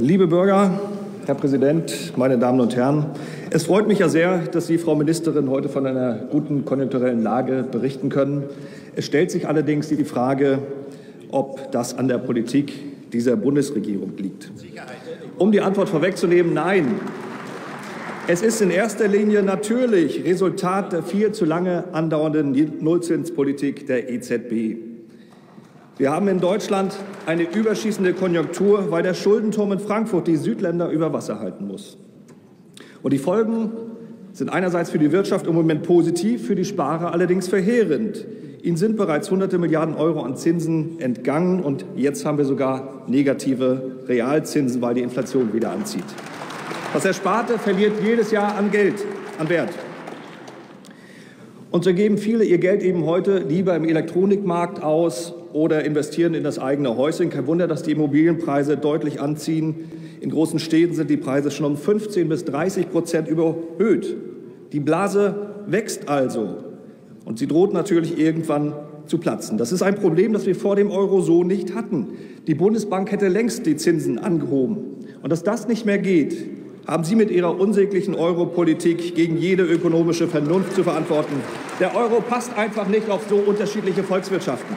Liebe Bürger, Herr Präsident, meine Damen und Herren, es freut mich ja sehr, dass Sie, Frau Ministerin, heute von einer guten konjunkturellen Lage berichten können. Es stellt sich allerdings die Frage, ob das an der Politik dieser Bundesregierung liegt. Um die Antwort vorwegzunehmen, nein. Es ist in erster Linie natürlich Resultat der viel zu lange andauernden Nullzinspolitik der EZB. Wir haben in Deutschland eine überschießende Konjunktur, weil der Schuldenturm in Frankfurt die Südländer über Wasser halten muss. Und die Folgen sind einerseits für die Wirtschaft im Moment positiv, für die Sparer allerdings verheerend. Ihnen sind bereits hunderte Milliarden Euro an Zinsen entgangen und jetzt haben wir sogar negative Realzinsen, weil die Inflation wieder anzieht. Das Ersparte verliert jedes Jahr an Geld, an Wert. Und so geben viele ihr Geld eben heute lieber im Elektronikmarkt aus oder investieren in das eigene Häuschen. Kein Wunder, dass die Immobilienpreise deutlich anziehen. In großen Städten sind die Preise schon um 15 bis 30 Prozent überhöht. Die Blase wächst also und sie droht natürlich irgendwann zu platzen. Das ist ein Problem, das wir vor dem Euro so nicht hatten. Die Bundesbank hätte längst die Zinsen angehoben. Und dass das nicht mehr geht, haben Sie mit Ihrer unsäglichen Europolitik gegen jede ökonomische Vernunft zu verantworten. Der Euro passt einfach nicht auf so unterschiedliche Volkswirtschaften.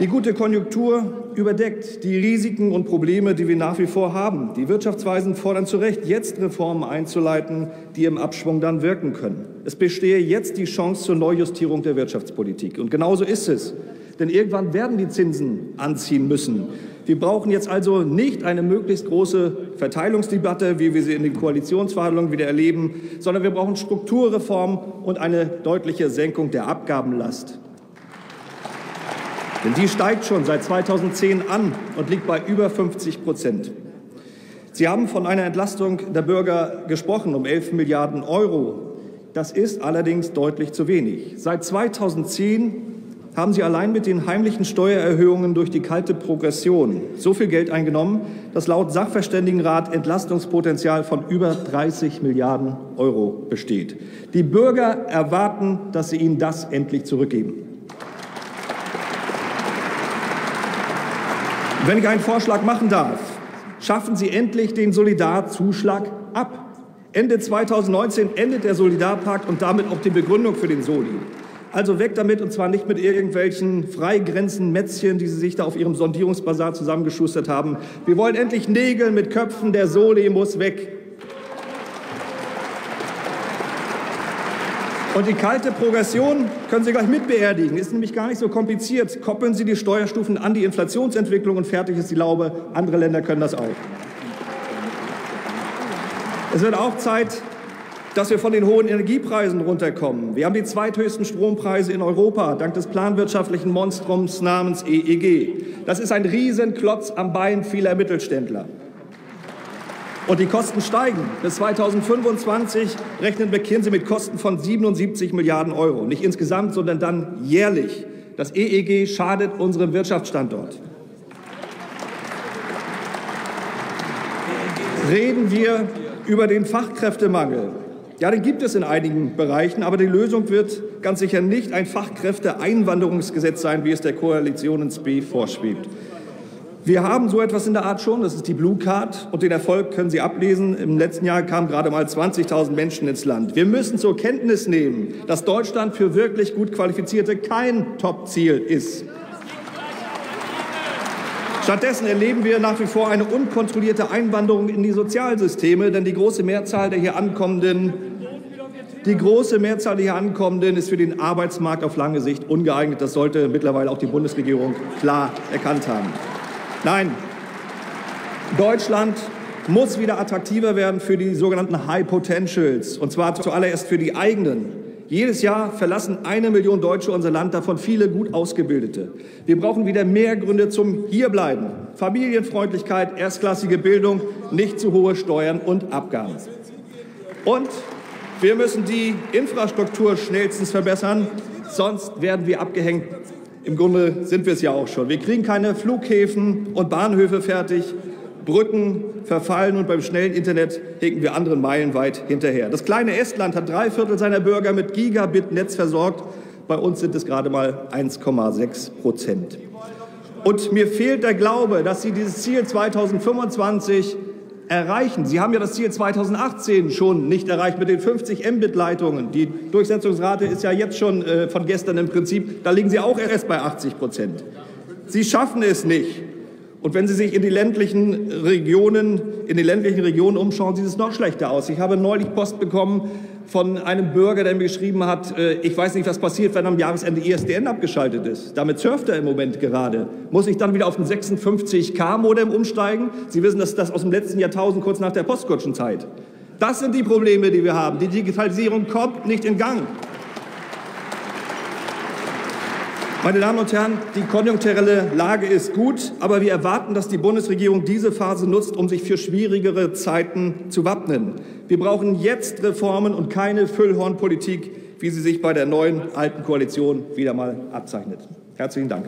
Die gute Konjunktur überdeckt die Risiken und Probleme, die wir nach wie vor haben. Die Wirtschaftsweisen fordern zu Recht, jetzt Reformen einzuleiten, die im Abschwung dann wirken können. Es bestehe jetzt die Chance zur Neujustierung der Wirtschaftspolitik. Und genauso ist es. Denn irgendwann werden die Zinsen anziehen müssen. Wir brauchen jetzt also nicht eine möglichst große Verteilungsdebatte, wie wir sie in den Koalitionsverhandlungen wieder erleben, sondern wir brauchen Strukturreformen und eine deutliche Senkung der Abgabenlast. Denn die steigt schon seit 2010 an und liegt bei über 50 Prozent. Sie haben von einer Entlastung der Bürger gesprochen um 11 Milliarden Euro. Das ist allerdings deutlich zu wenig. Seit 2010 haben Sie allein mit den heimlichen Steuererhöhungen durch die kalte Progression so viel Geld eingenommen, dass laut Sachverständigenrat Entlastungspotenzial von über 30 Milliarden Euro besteht. Die Bürger erwarten, dass Sie ihnen das endlich zurückgeben. Wenn ich einen Vorschlag machen darf, schaffen Sie endlich den Solidarzuschlag ab. Ende 2019 endet der Solidarpakt und damit auch die Begründung für den Soli. Also weg damit und zwar nicht mit irgendwelchen Freigrenzen-Mätzchen, die Sie sich da auf Ihrem Sondierungsbasar zusammengeschustert haben. Wir wollen endlich Nägel mit Köpfen. Der Soli muss weg. Und die kalte Progression können Sie gleich mitbeerdigen. Ist nämlich gar nicht so kompliziert. Koppeln Sie die Steuerstufen an die Inflationsentwicklung und fertig ist die Laube. Andere Länder können das auch. Es wird auch Zeit, dass wir von den hohen Energiepreisen runterkommen. Wir haben die zweithöchsten Strompreise in Europa dank des planwirtschaftlichen Monstrums namens EEG. Das ist ein Riesenklotz am Bein vieler Mittelständler. Und die Kosten steigen. Bis 2025 rechnet McKinsey mit Kosten von 77 Milliarden Euro. Nicht insgesamt, sondern dann jährlich. Das EEG schadet unserem Wirtschaftsstandort. Reden wir über den Fachkräftemangel. Ja, den gibt es in einigen Bereichen, aber die Lösung wird ganz sicher nicht ein Fachkräfteeinwanderungsgesetz sein, wie es der Koalition ins B vorschwebt. Wir haben so etwas in der Art schon, das ist die Blue Card und den Erfolg können Sie ablesen. Im letzten Jahr kamen gerade mal 20.000 Menschen ins Land. Wir müssen zur Kenntnis nehmen, dass Deutschland für wirklich gut Qualifizierte kein Top-Ziel ist. Stattdessen erleben wir nach wie vor eine unkontrollierte Einwanderung in die Sozialsysteme, denn die große Mehrzahl der hier ankommenden die große Mehrzahl der hier ankommenden ist für den Arbeitsmarkt auf lange Sicht ungeeignet. Das sollte mittlerweile auch die Bundesregierung klar erkannt haben. Nein, Deutschland muss wieder attraktiver werden für die sogenannten High Potentials, und zwar zuallererst für die eigenen. Jedes Jahr verlassen eine Million Deutsche unser Land, davon viele gut ausgebildete. Wir brauchen wieder mehr Gründe zum Hierbleiben. Familienfreundlichkeit, erstklassige Bildung, nicht zu hohe Steuern und Abgaben. Und wir müssen die Infrastruktur schnellstens verbessern, sonst werden wir abgehängt im Grunde sind wir es ja auch schon. Wir kriegen keine Flughäfen und Bahnhöfe fertig. Brücken verfallen und beim schnellen Internet hinken wir anderen meilenweit hinterher. Das kleine Estland hat drei Viertel seiner Bürger mit Gigabit-Netz versorgt. Bei uns sind es gerade mal 1,6 Prozent. Und mir fehlt der Glaube, dass Sie dieses Ziel 2025 erreichen. Sie haben ja das Ziel 2018 schon nicht erreicht mit den 50 Mbit-Leitungen. Die Durchsetzungsrate ist ja jetzt schon äh, von gestern im Prinzip. Da liegen Sie auch erst bei 80 Prozent. Sie schaffen es nicht. Und wenn Sie sich in die ländlichen Regionen, in den ländlichen Regionen umschauen, sieht es noch schlechter aus. Ich habe neulich Post bekommen von einem Bürger, der mir geschrieben hat, äh, ich weiß nicht, was passiert, wenn am Jahresende ISDN abgeschaltet ist. Damit surft er im Moment gerade. Muss ich dann wieder auf ein 56K-Modem umsteigen? Sie wissen, dass das aus dem letzten Jahrtausend kurz nach der Postkutschenzeit. Das sind die Probleme, die wir haben. Die Digitalisierung kommt nicht in Gang. Meine Damen und Herren, die konjunkturelle Lage ist gut, aber wir erwarten, dass die Bundesregierung diese Phase nutzt, um sich für schwierigere Zeiten zu wappnen. Wir brauchen jetzt Reformen und keine Füllhornpolitik, wie sie sich bei der neuen alten Koalition wieder mal abzeichnet. Herzlichen Dank.